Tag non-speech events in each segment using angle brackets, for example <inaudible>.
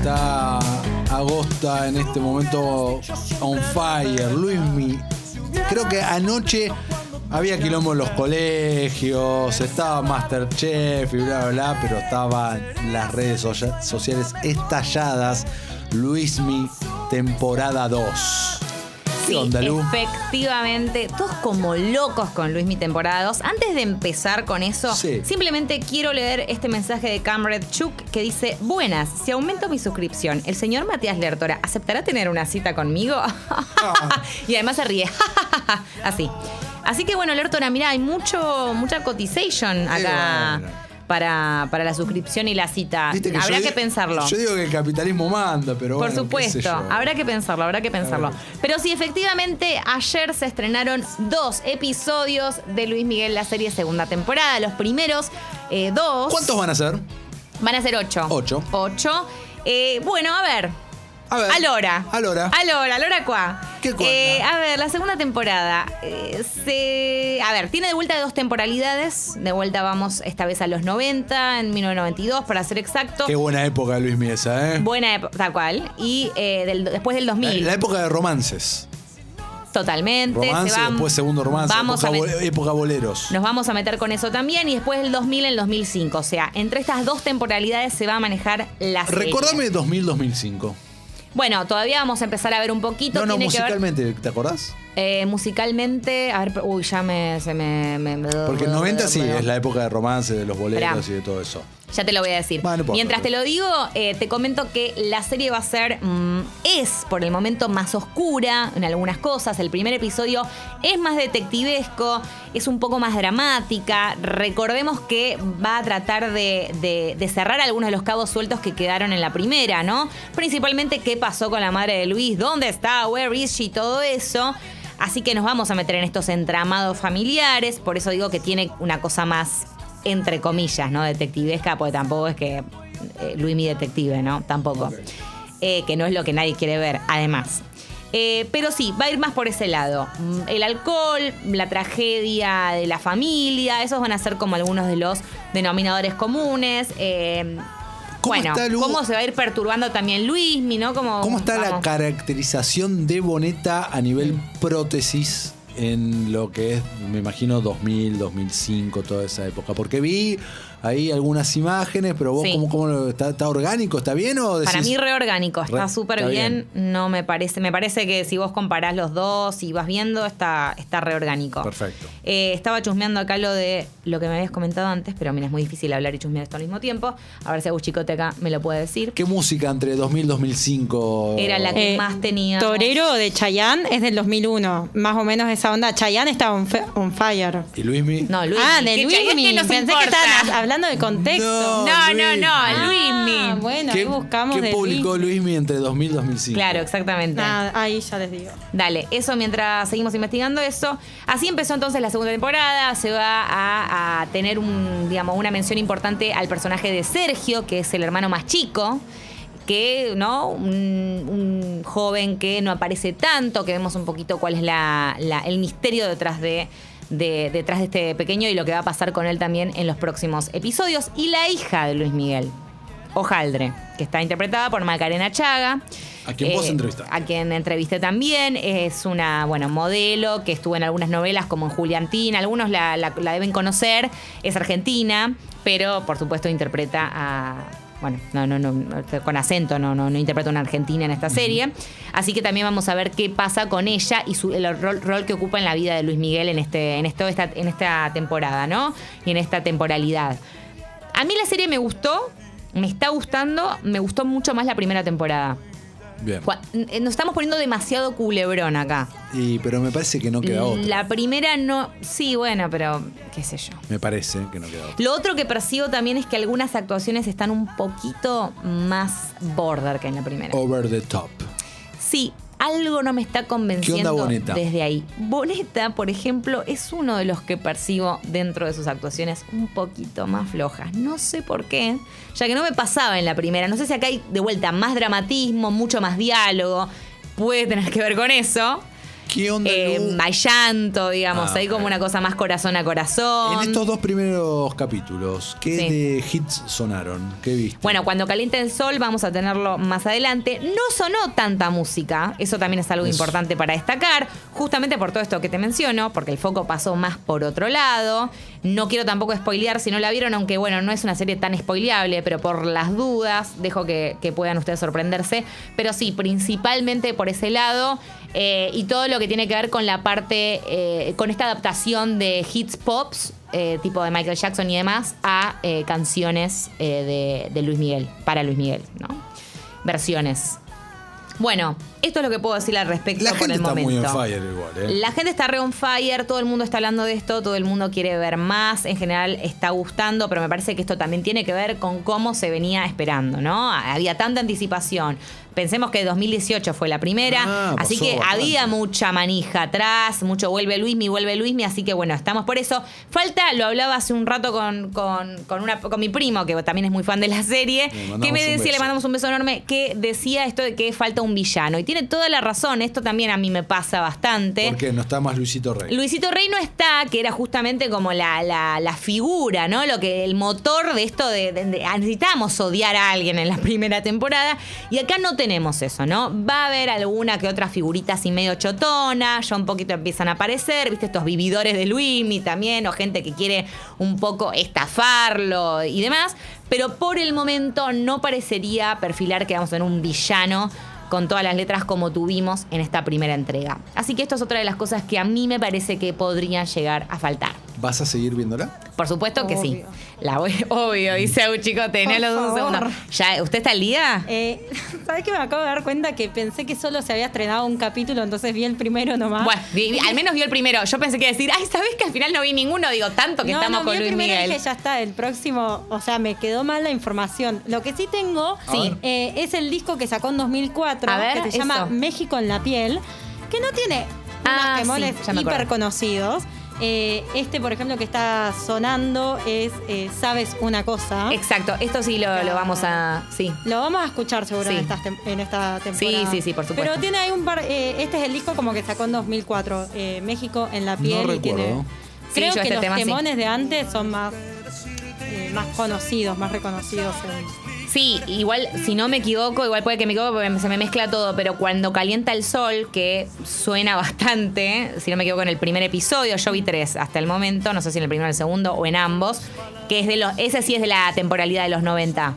está Agosta en este momento on fire. Luismi, creo que anoche había quilombo en los colegios, estaba Masterchef y bla, bla, bla, pero estaban las redes socia- sociales estalladas. Luismi, temporada 2. ¿Qué Sí, onda, Lu? efectivamente, todos como locos con Luis Mi temporada 2. Antes de empezar con eso, Sí. simplemente quiero leer este mensaje de Camred Chuk que dice: Buenas, si aumento mi suscripción, ¿el señor Matías Lertora aceptará tener una cita conmigo? <laughs> y además se ríe. <laughs> Así. Así que bueno, Lertora, mira, hay mucho, mucha cotization acá. Para, para la suscripción y la cita. Habrá que pensarlo. Yo digo que el capitalismo manda, pero Por bueno, supuesto, yo. habrá que pensarlo, habrá que pensarlo. Pero sí, efectivamente, ayer se estrenaron dos episodios de Luis Miguel, la serie segunda temporada. Los primeros eh, dos. ¿Cuántos van a ser? Van a ser ocho. Ocho. Ocho. Eh, bueno, a ver. A ver. Alora. Alora. Alora, Alora Cuá. ¿Qué? Eh, a ver, la segunda temporada. eh, se, a ver, tiene de vuelta dos temporalidades. De vuelta vamos esta vez a los 90, en 1992, para ser exacto. Qué buena época, Luis Miesa, ¿eh? Buena época, tal cual. Y eh, del- después del La, 2000. la época de romances. Totalmente. Romance, se después segundo romance, Vamos época, a época boleros. nos vamos a meter con eso también. Y después del 2000 en el 2005. O sea, entre estas dos temporalidades se va a manejar la serie. Recordame 2000-2005. Bueno, todavía vamos a empezar a ver un poquito. No, no, Tiene que ver musicalmente, ¿te acordás? eh, musicalmente. A ver, uy, ya me. Se me, me- Porque el 90 sí es la época de romance, de los boleros Esperá. y de todo eso. Ya te lo voy a decir. No. Mientras te lo digo, eh, te comento que la serie va a ser, mm, es por el momento más oscura en algunas cosas. El primer episodio es más detectivesco, es un poco más dramática. Recordemos que va a tratar de, de- de cerrar algunos de los cabos sueltos que quedaron en la primera, ¿no? Principalmente qué pasó con la madre de Luis, dónde está, where is she, todo eso. Así que nos vamos a meter en estos entramados familiares, por eso digo que tiene una cosa más entre comillas, ¿no? Detectivesca, porque tampoco es que eh, Luis mi detective, ¿no? Tampoco. Eh, que no es lo que nadie quiere ver, además. Eh, pero sí, va a ir más por ese lado. Mm, El alcohol, la tragedia de la familia, esos van a ser como algunos de los denominadores comunes. Eh, ¿Cómo bueno, está, cómo se va a ir perturbando también Luismi, ¿no? Como, ¿Cómo está la caracterización de Boneta a nivel prótesis en lo que es, me imagino, 2000, 2005, toda esa época? Porque vi ahí algunas imágenes, pero vos, Sí. ¿cómo, cómo lo- está, está orgánico? ¿Está bien o decís? Para mí reorgánico, está Re- súper bien. bien. No me parece, me parece que si vos comparás los dos y vas viendo, está, está reorgánico. Perfecto. Eh, estaba chusmeando acá lo de lo que me habías comentado antes, pero mira, es muy difícil hablar y chusmear esto al mismo tiempo. A ver si Agus Chicote acá me lo puede decir. ¿Qué música entre 2000 y 2005? Era la que Eh, más tenía. Torero de Chayanne es del 2001. Más o menos esa onda. Chayanne está on, fire. ¿Y Luismi? No, Luis. ah, de Luismi. Pensé que estaban hablando de contexto. No, No, no, Luismi. no, Ah, Luismi. Bueno, ¿Qué, ahí buscamos qué de publicó Luismi. Luismi entre 2000 y 2005? Claro, exactamente. Ah, ahí ya les digo. Dale, eso mientras seguimos investigando eso. Así empezó entonces la segunda temporada. Se va a, a tener un, digamos, una mención importante al personaje de Sergio, que es el hermano más chico. Que, ¿no? Un, un joven que no aparece tanto, que vemos un poquito cuál es la, la- el misterio detrás de, de- detrás de este pequeño y lo que va a pasar con él también en los próximos episodios. Y la hija de Luis Miguel, Ojaldre, que está interpretada por Macarena Chaga. A quien vos entrevistaste. A quien entrevisté también. Es una, bueno, modelo que estuvo en algunas novelas como en Juliantina. Algunos la, la- la deben conocer. Es argentina, pero por supuesto interpreta a. Bueno, no, no, no, con acento, no, no, no interpreta una argentina en esta serie. Así que también vamos a ver qué pasa con ella y su, el rol, rol que ocupa en la vida de Luis Miguel en, este, en, esto, esta, en esta temporada, ¿no? Y en esta temporalidad. A mí la serie me gustó, me está gustando, me gustó mucho más la primera temporada. Bien. N- Nos estamos poniendo demasiado culebrón acá. Y, pero me parece que no queda otra. La primera no. Sí, bueno, pero qué sé yo. Me parece que no queda otra. Lo otro que percibo también es que algunas actuaciones están un poquito más border que en la primera. Over the top. Sí, algo no me está convenciendo Boneta? desde ahí. Boneta, por ejemplo, es uno de los que percibo dentro de sus actuaciones un poquito más flojas. No sé por qué, ya que no me pasaba en la primera. No sé si acá hay de vuelta más dramatismo, mucho más diálogo. Puede tener que ver con eso. ¿Qué onda, Eh, llanto, digamos, Ah, hay como una cosa más corazón a corazón. En estos dos primeros capítulos, ¿qué Sí. de hits sonaron? ¿Qué viste? Bueno, cuando calienta el sol, vamos a tenerlo más adelante. No sonó tanta música, eso también es algo Eso. importante para destacar, justamente por todo esto que te menciono, porque el foco pasó más por otro lado. No quiero tampoco spoilear si no la vieron, aunque bueno, no es una serie tan spoileable, pero por las dudas, dejo que, que puedan ustedes sorprenderse. Pero sí, principalmente por ese lado. Eh, y todo lo que tiene que ver con la parte, eh, con esta adaptación de hits pops, eh, tipo de Michael Jackson y demás, a canciones de, de Luis Miguel, para Luis Miguel, ¿no? Versiones. Bueno, esto es lo que puedo decir al respecto la por gente el está momento. muy on fire igual, ¿eh? La gente está re on fire, todo el mundo está hablando de esto, todo el mundo quiere ver más, en general está gustando, pero me parece que esto también tiene que ver con cómo se venía esperando, ¿no? Había tanta anticipación. Pensemos que 2018 fue la primera, Ah, así que bastante. había mucha manija atrás, mucho vuelve Luismi, vuelve Luismi, así que bueno, estamos por eso. Falta, lo hablaba hace un rato con, con, con una, con mi primo, que también es muy fan de la serie, que me decía, le mandamos un beso enorme, que decía esto de que falta un villano. Y tiene toda la razón, esto también a mí me pasa bastante. Porque no está más Luisito Rey. Luisito Rey no está, que era justamente como la, la- la figura, ¿no? Lo que el motor de esto de, de- de- ah, necesitábamos odiar a alguien en la <laughs> primera temporada. Y acá no tenemos eso, ¿no? Va a haber alguna que otra figurita así medio chotona, ya un poquito empiezan a aparecer, ¿viste? Estos vividores de Luismi también, o gente que quiere un poco estafarlo y demás. Pero por el momento no parecería perfilar que vamos a tener un villano con todas las letras como tuvimos en esta primera entrega. Así que esto es otra de las cosas que a mí me parece que podrían llegar a faltar. ¿Vas a seguir viéndola? Por supuesto que sí. La voy, <laughs> obvio, dice un chico, tenelo un segundo. Ya, ¿Usted está al día? Eh, <laughs> ¿Sabes que me acabo de dar cuenta que pensé que solo se había estrenado un capítulo, entonces vi el primero nomás? Bueno, vi- vi- al menos vio el primero. Yo pensé que iba a decir, ay, ¿sabés que al final no vi ninguno? Digo, tanto que no, estamos no, con vi el Luis primero y Miguel. dije, ya está, el próximo, o sea, me quedó mal la información. Lo que sí tengo Sí. eh, es el disco que sacó en 2004, A ver, que se llama. México en la piel, que no tiene Ah, unos temones sí, hiper conocidos. Eh, este, por ejemplo, que está sonando es eh, Sabes una cosa. Exacto, esto sí lo, lo vamos a. Sí. Lo vamos a escuchar seguro Sí. en, esta, tem- en esta temporada. sí, sí, por supuesto. Pero tiene ahí un par. eh, este es el disco como que sacó en 2004. eh, México en la piel. No y tiene- recuerdo. Sí, creo yo que este los tema sí. temones de antes son más, eh, más conocidos, más reconocidos. en- Sí, igual, si no me equivoco, igual puede que me equivoque porque se me mezcla todo, pero cuando calienta el sol, que suena <laughs> bastante, si no me equivoco, en el primer episodio, yo vi tres hasta el momento, no sé si en el primero, en el segundo o en ambos, que es de los, ese sí es de la temporalidad de los 90.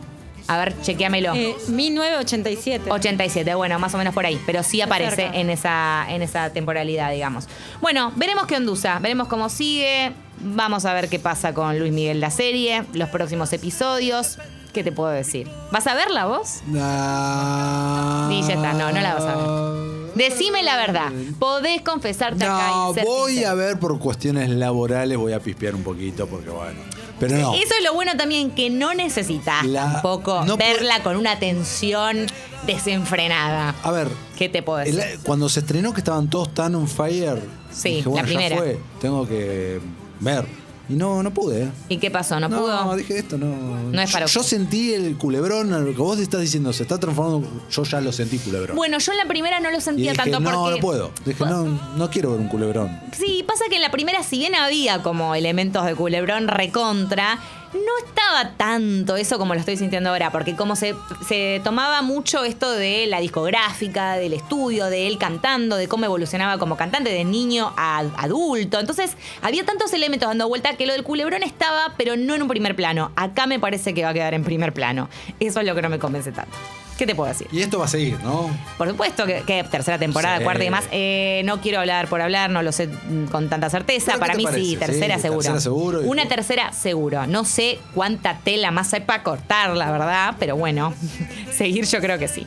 A ver, chequeamelo. Eh, 1987. 87, bueno, más o menos por ahí, pero sí aparece en esa, en esa temporalidad, digamos. Bueno, veremos qué ondusa, veremos cómo sigue, vamos a ver qué pasa con Luis Miguel la serie, los próximos episodios. ¿Qué te puedo decir? ¿Vas a verla vos? No. Sí, ya está, no, no la vas a ver. Decime la verdad. Podés confesarte acá. No, y ser voy sincero. a ver por cuestiones laborales, voy a pispear un poquito porque bueno. Pero no. Eso es lo bueno también, que no necesitas La- tampoco no verla con una tensión desenfrenada. A ver, ¿Qué te puedo decir? el- cuando se estrenó que estaban todos tan on fire, Sí, dije, la bueno, ya primera. fue, tengo que ver. Y no, no pude. ¿Y qué pasó? ¿No, No, pudo? dije esto, no. No es para yo, yo sentí el culebrón, lo que vos estás diciendo, se está transformando. Yo ya lo sentí culebrón. Bueno, yo en la primera no lo y sentía dije, tanto no, porque. no puedo. Dije, no, no quiero ver un culebrón. Sí, pasa que en la primera, si bien había como elementos de culebrón recontra, no estaba tanto eso como lo estoy sintiendo ahora, porque como se, se tomaba mucho esto de la discográfica, del estudio, de él cantando, de cómo evolucionaba como cantante, de niño a adulto. Entonces, había tantos elementos dando vuelta que lo del culebrón estaba, pero no en un primer plano. Acá me parece que va a quedar en primer plano. Eso es lo que no me convence tanto. ¿Qué te puedo decir? Y esto va a seguir, ¿no? Por supuesto que, que tercera temporada, Sí. cuarta y demás. Eh, no quiero hablar por hablar, no lo sé mm, con tanta certeza. ¿Pero qué Para mí sí, tercera Sí, seguro. tercera seguro y- Una tercera seguro. No sé cuánta tela más hay para cortar, la verdad, pero bueno, <laughs> seguir yo creo que sí.